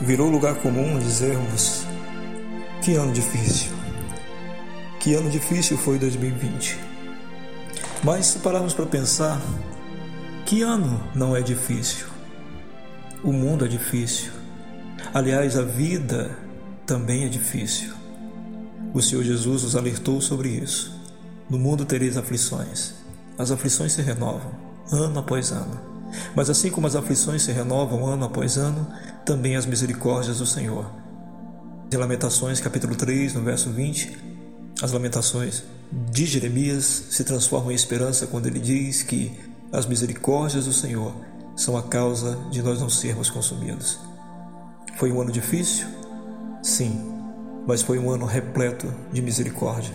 virou lugar comum dizermos: que ano difícil. Que ano difícil foi 2020. Mas se pararmos para pensar, que ano não é difícil? O mundo é difícil. Aliás, a vida também é difícil. O Senhor Jesus nos alertou sobre isso. No mundo tereis aflições. As aflições se renovam, ano após ano. Mas assim como as aflições se renovam ano após ano, também as misericórdias do Senhor. Em Lamentações, capítulo 3, no verso 20, as lamentações de Jeremias se transformam em esperança quando ele diz que as misericórdias do Senhor são a causa de nós não sermos consumidos. Foi um ano difícil? Sim, mas foi um ano repleto de misericórdia.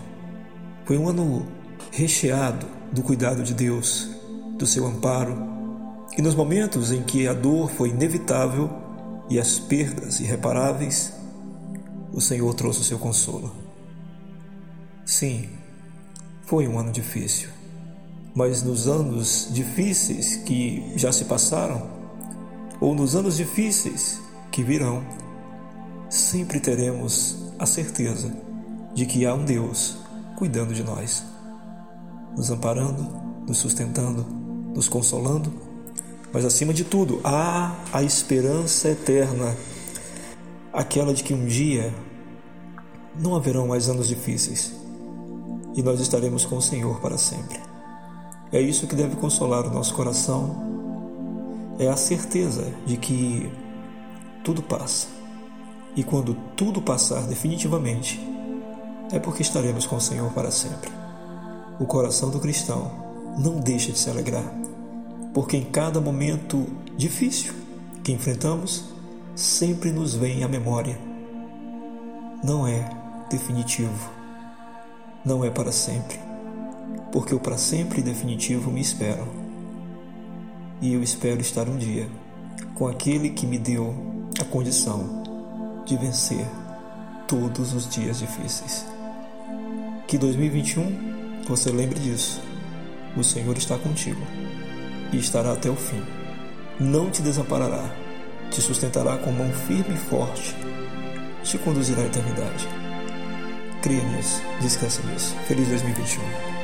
Foi um ano recheado do cuidado de Deus, do seu amparo e nos momentos em que a dor foi inevitável e as perdas irreparáveis, o Senhor trouxe o seu consolo. Sim, foi um ano difícil, mas nos anos difíceis que já se passaram, ou nos anos difíceis que virão, sempre teremos a certeza de que há um Deus cuidando de nós, nos amparando, nos sustentando, nos consolando mas acima de tudo, há a esperança eterna, aquela de que um dia não haverão mais anos difíceis e nós estaremos com o Senhor para sempre. É isso que deve consolar o nosso coração, é a certeza de que tudo passa. E quando tudo passar definitivamente, é porque estaremos com o Senhor para sempre. O coração do cristão não deixa de se alegrar porque em cada momento difícil que enfrentamos, sempre nos vem à memória. Não é definitivo, não é para sempre, porque o para sempre definitivo me espera. E eu espero estar um dia com aquele que me deu a condição de vencer todos os dias difíceis. Que 2021 você lembre disso. O Senhor está contigo e estará até o fim. Não te desamparará, te sustentará com mão firme e forte, te conduzirá à eternidade. Cria nisso, descansa nisso. Feliz 2021.